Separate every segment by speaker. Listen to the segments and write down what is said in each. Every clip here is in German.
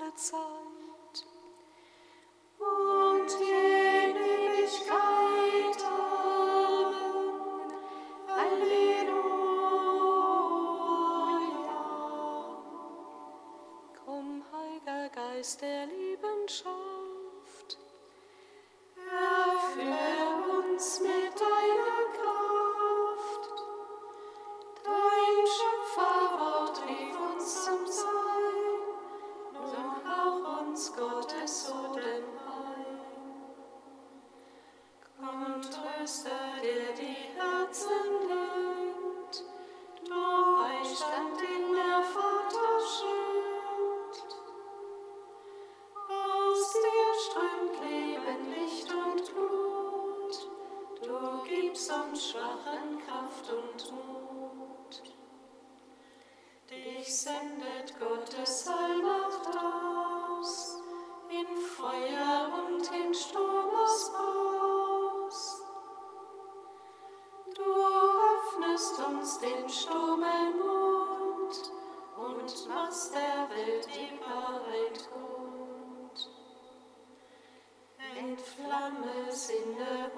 Speaker 1: Herzen.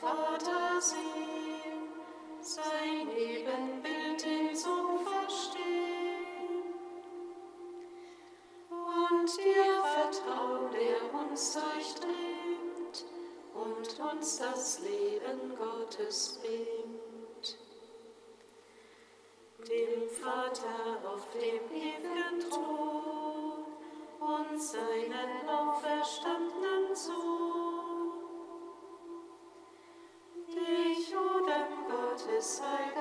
Speaker 1: Vater sehen, sein Ebenbild in Sohn verstehen und dir vertrauen, der uns durchdringt und uns das Leben Gottes bringt. Dem Vater auf dem ewigen Thron und seinen Auferstand just like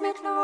Speaker 2: mit Lord.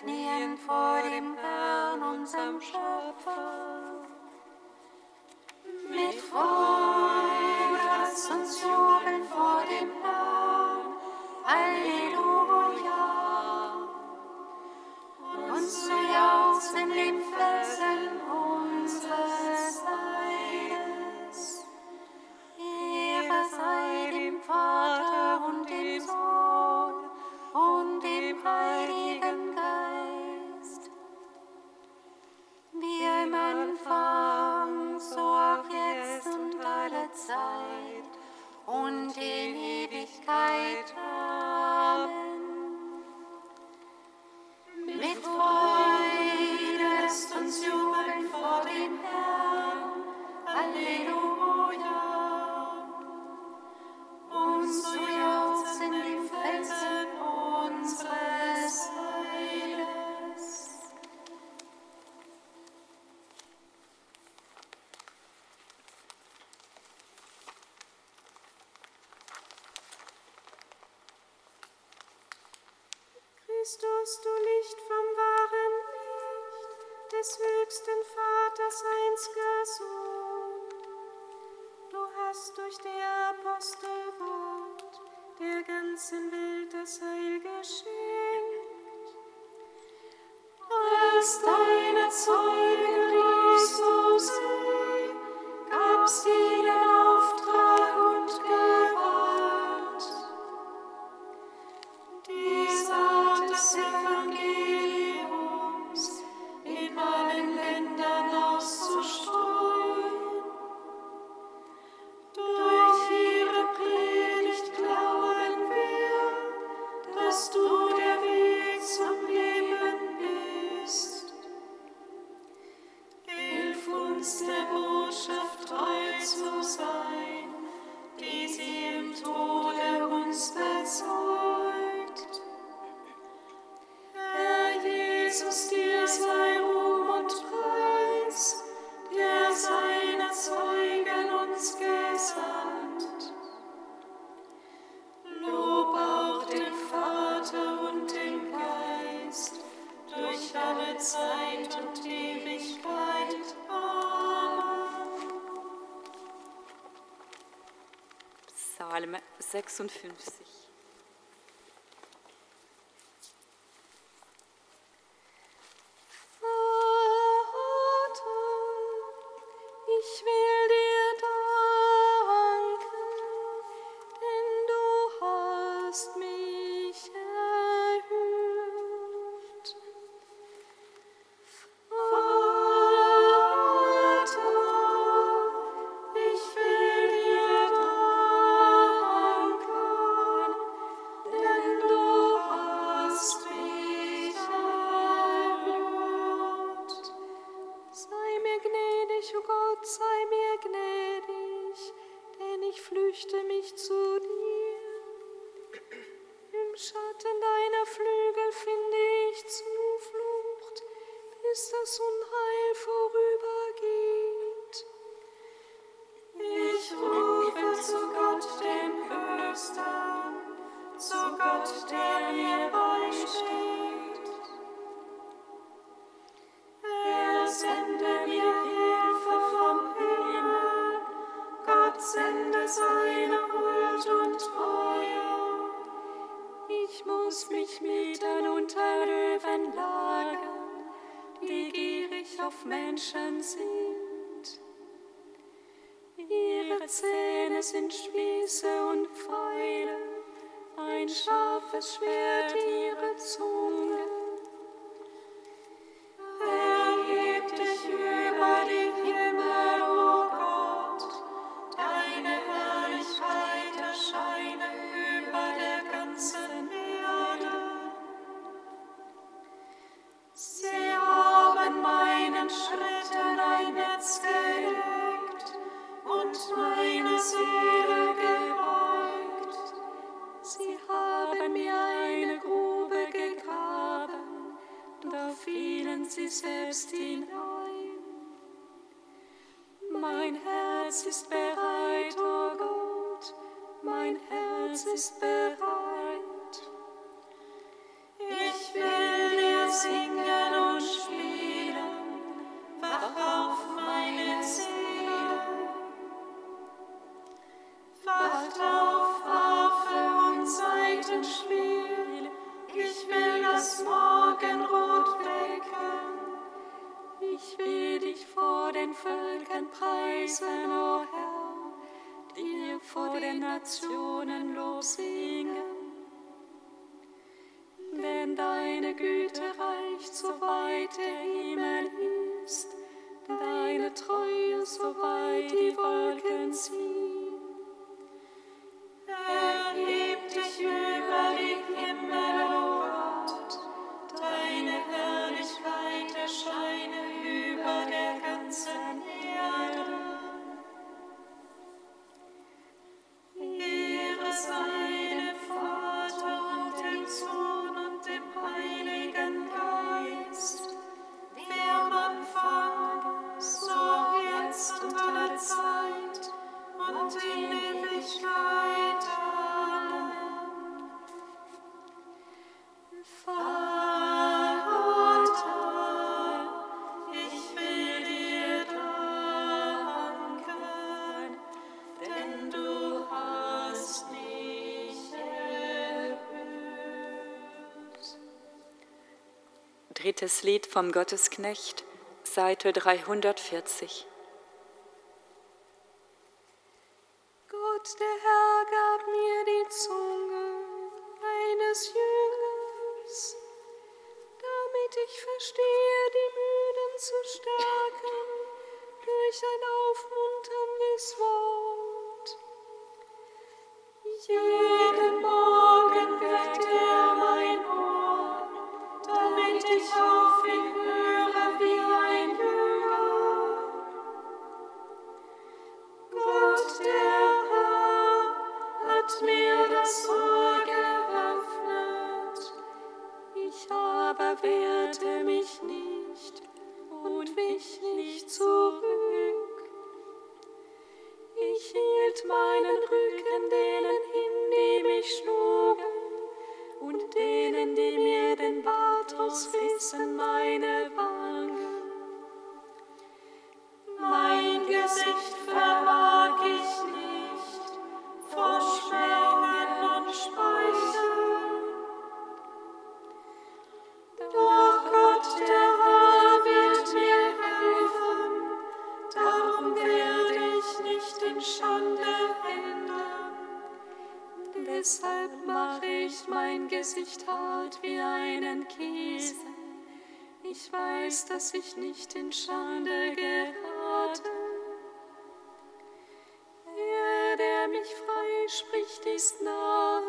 Speaker 2: knien vor dem Herrn, unserem Schöpfer.
Speaker 1: dass durch der Apostel Wort der ganzen Welt das Heil geschenkt. Als deine Zeugen riefst Christus gab sie
Speaker 3: Psalm 56.
Speaker 1: mir gnädig, o oh Gott, sei mir gnädig, denn ich flüchte mich zu dir. Im Schatten deiner Flügel finde ich Zuflucht, bis das Unheil vorübergeht. Ich rufe zu Gott, dem Höchsten, zu Gott, der mir beisteht. auf Menschen sind. Ihre Zähne sind Spieße und Pfeile, ein scharfes Schwert ihre Zunge. Mein Herz ist bereit, o oh Gott, mein Herz ist bereit. will dich vor den Völkern preisen, o oh Herr, dir vor den Nationen Lob singen. Denn deine Güte reicht, so weit der Himmel ist, deine Treue, so weit die Wolken ziehen.
Speaker 3: Drittes Lied vom Gottesknecht, Seite 340.
Speaker 1: Gott, der Herr, gab mir die Zunge eines Jüngers. dass ich nicht in Schande gerate. Er, der mich frei spricht, ist nahe.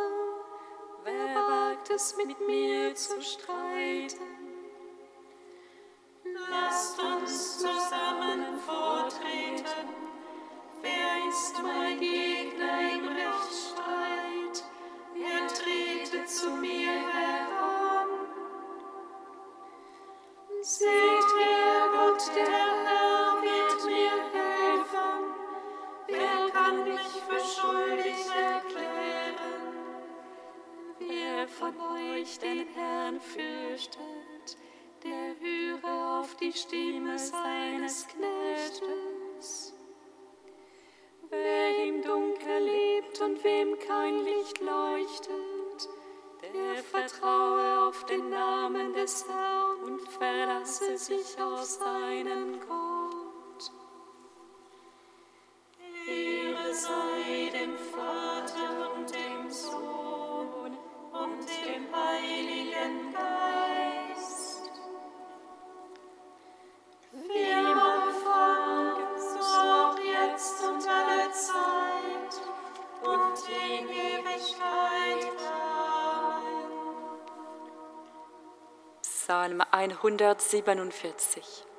Speaker 1: Wer wagt es, mit mir zu streiten? Lasst uns zusammen vortreten. Wer ist mein Gegner? des Herrn und verlasse sich auf seinen Gott.
Speaker 3: Psalm 147.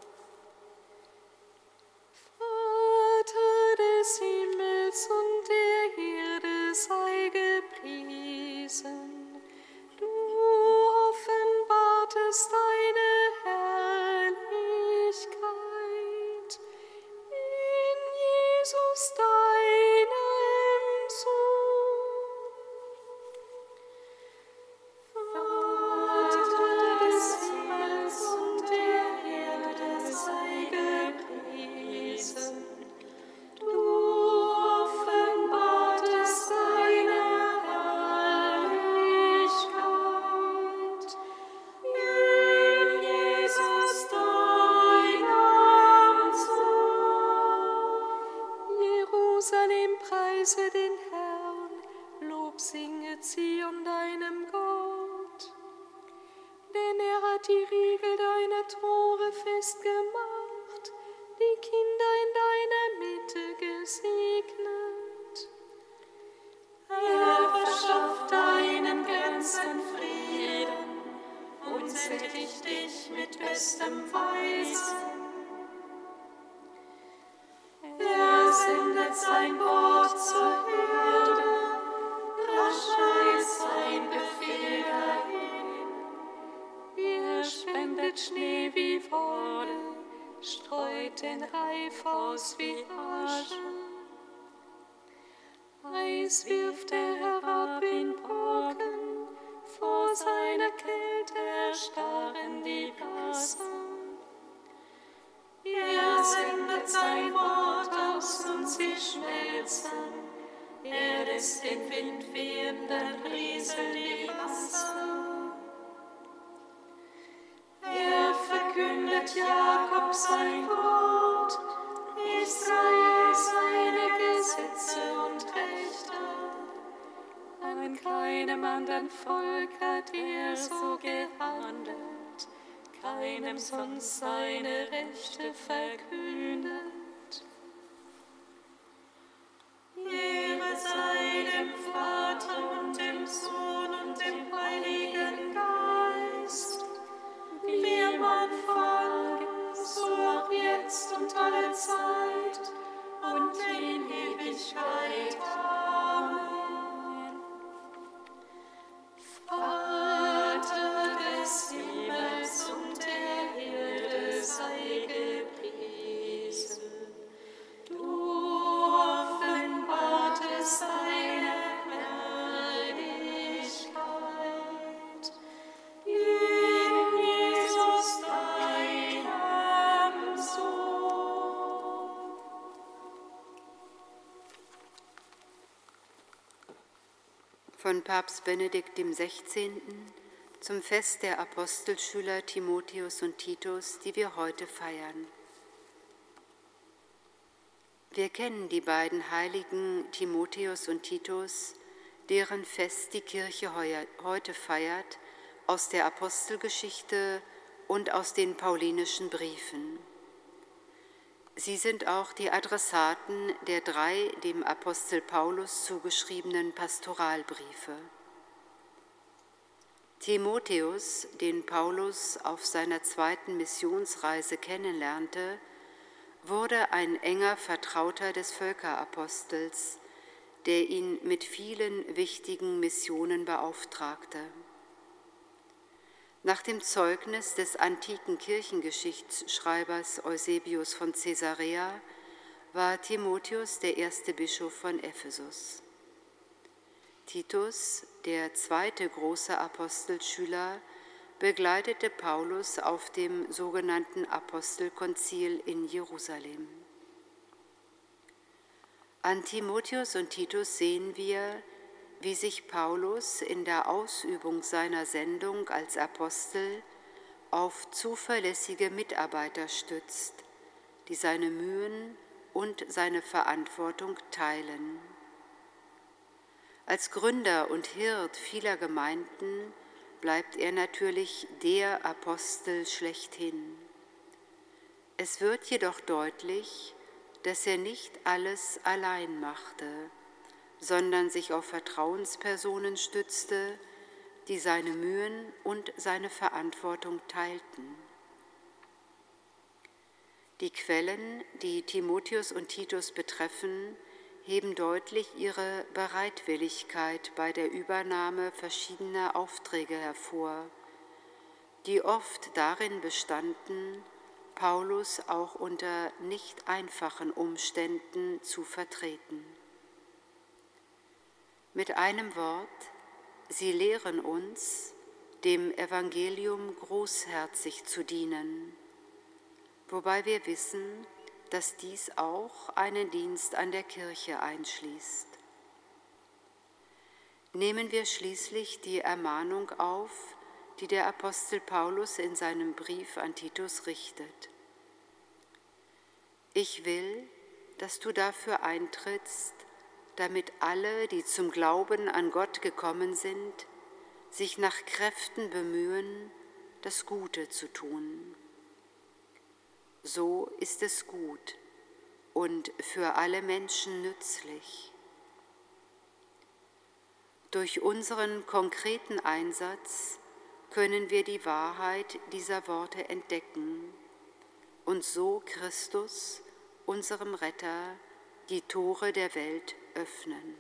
Speaker 1: die Riegel deiner Tore festgemacht,
Speaker 4: schmelzen. Er lässt den Wind wehen, dann rieseln die Wasser. Er verkündet Jakob sein Wort, Israel seine Gesetze und Rechte.
Speaker 1: An keinem anderen Volk hat er so gehandelt, keinem sonst seine Rechte verkündet.
Speaker 4: Ewigkeit.
Speaker 5: Papst Benedikt XVI. zum Fest der Apostelschüler Timotheus und Titus, die wir heute feiern. Wir kennen die beiden Heiligen Timotheus und Titus, deren Fest die Kirche heute feiert, aus der Apostelgeschichte und aus den paulinischen Briefen. Sie sind auch die Adressaten der drei dem Apostel Paulus zugeschriebenen Pastoralbriefe. Timotheus, den Paulus auf seiner zweiten Missionsreise kennenlernte, wurde ein enger Vertrauter des Völkerapostels, der ihn mit vielen wichtigen Missionen beauftragte. Nach dem Zeugnis des antiken Kirchengeschichtsschreibers Eusebius von Caesarea war Timotheus der erste Bischof von Ephesus. Titus, der zweite große Apostelschüler, begleitete Paulus auf dem sogenannten Apostelkonzil in Jerusalem. An Timotheus und Titus sehen wir, wie sich Paulus in der Ausübung seiner Sendung als Apostel auf zuverlässige Mitarbeiter stützt, die seine Mühen und seine Verantwortung teilen. Als Gründer und Hirt vieler Gemeinden bleibt er natürlich der Apostel schlechthin. Es wird jedoch deutlich, dass er nicht alles allein machte, sondern sich auf Vertrauenspersonen stützte, die seine Mühen und seine Verantwortung teilten. Die Quellen, die Timotheus und Titus betreffen, heben deutlich ihre Bereitwilligkeit bei der Übernahme verschiedener Aufträge hervor, die oft darin bestanden, Paulus auch unter nicht einfachen Umständen zu vertreten. Mit einem Wort, sie lehren uns, dem Evangelium großherzig zu dienen, wobei wir wissen, dass dies auch einen Dienst an der Kirche einschließt. Nehmen wir schließlich die Ermahnung auf, die der Apostel Paulus in seinem Brief an Titus richtet. Ich will, dass du dafür eintrittst, damit alle, die zum Glauben an Gott gekommen sind, sich nach Kräften bemühen, das Gute zu tun. So ist es gut und für alle Menschen nützlich. Durch unseren konkreten Einsatz können wir die Wahrheit dieser Worte entdecken und so Christus, unserem Retter, die Tore der Welt öffnen.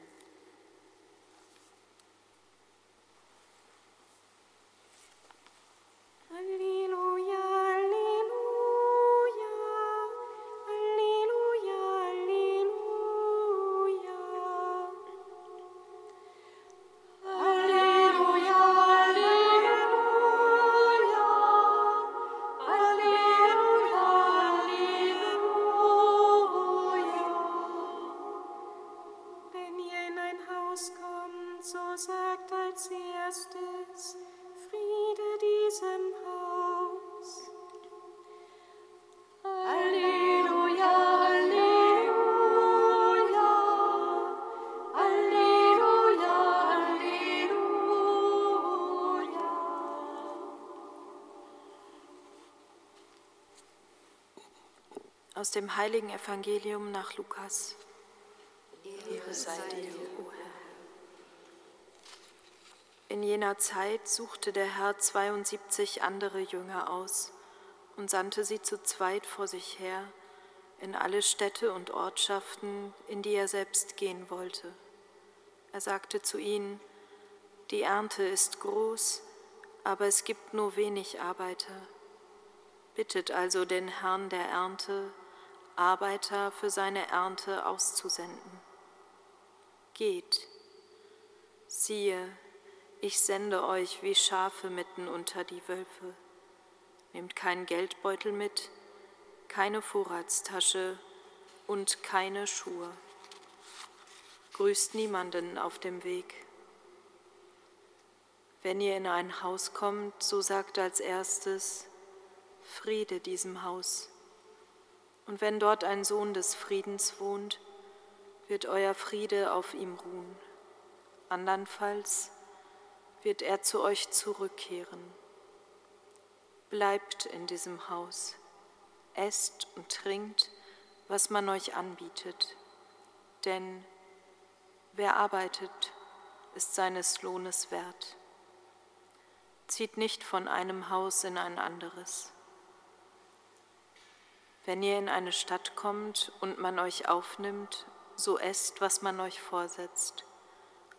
Speaker 3: Aus dem heiligen Evangelium nach Lukas. Ehre sei dir, o Herr. In jener Zeit suchte der Herr 72 andere Jünger aus und sandte sie zu zweit vor sich her in alle Städte und Ortschaften, in die er selbst gehen wollte. Er sagte zu ihnen, die Ernte ist groß, aber es gibt nur wenig Arbeiter. Bittet also den Herrn der Ernte, Arbeiter für seine Ernte auszusenden. Geht, siehe, ich sende euch wie Schafe mitten unter die Wölfe. Nehmt keinen Geldbeutel mit, keine Vorratstasche und keine Schuhe. Grüßt niemanden auf dem Weg. Wenn ihr in ein Haus kommt, so sagt als erstes, Friede diesem Haus. Und wenn dort ein Sohn des Friedens wohnt, wird euer Friede auf ihm ruhen. Andernfalls wird er zu euch zurückkehren. Bleibt in diesem Haus, esst und trinkt, was man euch anbietet, denn wer arbeitet, ist seines Lohnes wert. Zieht nicht von einem Haus in ein anderes. Wenn ihr in eine Stadt kommt und man euch aufnimmt, so esst, was man euch vorsetzt.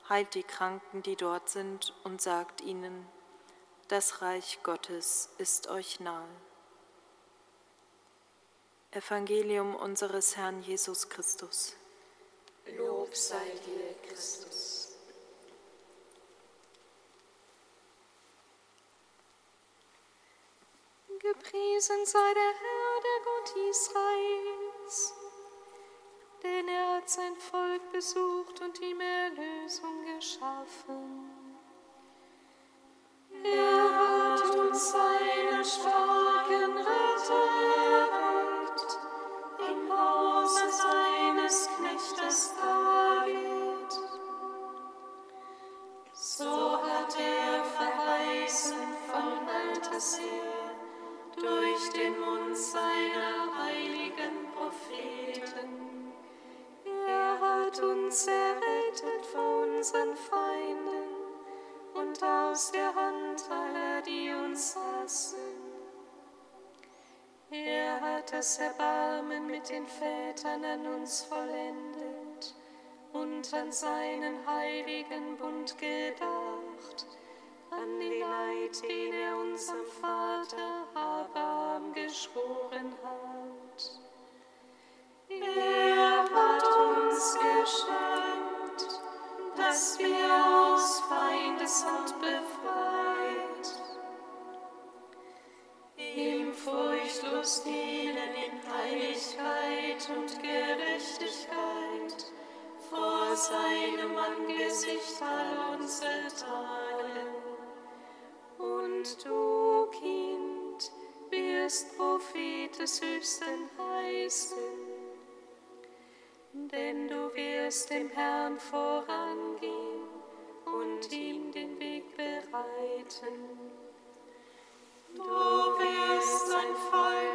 Speaker 3: Heilt die Kranken, die dort sind, und sagt ihnen, das Reich Gottes ist euch nahe. Evangelium unseres Herrn Jesus Christus.
Speaker 4: Lob sei dir, Christus.
Speaker 1: Gepriesen sei der Herr, der Gott Israels, denn er hat sein Volk besucht und ihm Erlösung geschaffen.
Speaker 4: Er hat uns seinen starken Retter erweckt, im Hause seines Knechtes David. So hat er verheißen von alters her
Speaker 1: das Erbarmen mit den Vätern an uns vollendet und an seinen heiligen Bund gedacht an den Eid, den er unserem Vater
Speaker 4: in Heiligkeit und Gerechtigkeit vor seinem Angesicht all unsere Tage.
Speaker 1: Und du, Kind, wirst Prophet des Höchsten heißen, denn du wirst dem Herrn vorangehen und ihm den Weg bereiten. Du wirst sein Volk.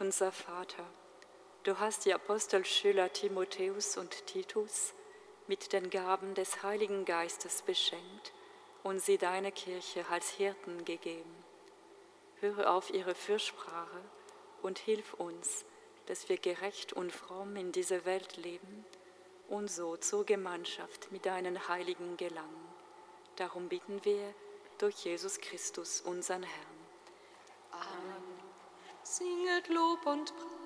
Speaker 1: Unser
Speaker 6: Vater, du hast die Apostelschüler Timotheus und Titus mit den Gaben des Heiligen Geistes beschenkt und sie deine Kirche als Hirten gegeben. Höre auf ihre Fürsprache und hilf uns, dass wir gerecht und fromm in dieser Welt leben und so zur Gemeinschaft mit deinen Heiligen gelangen. Darum bitten wir durch Jesus Christus, unseren Herrn.
Speaker 1: Singet Lob und Preis.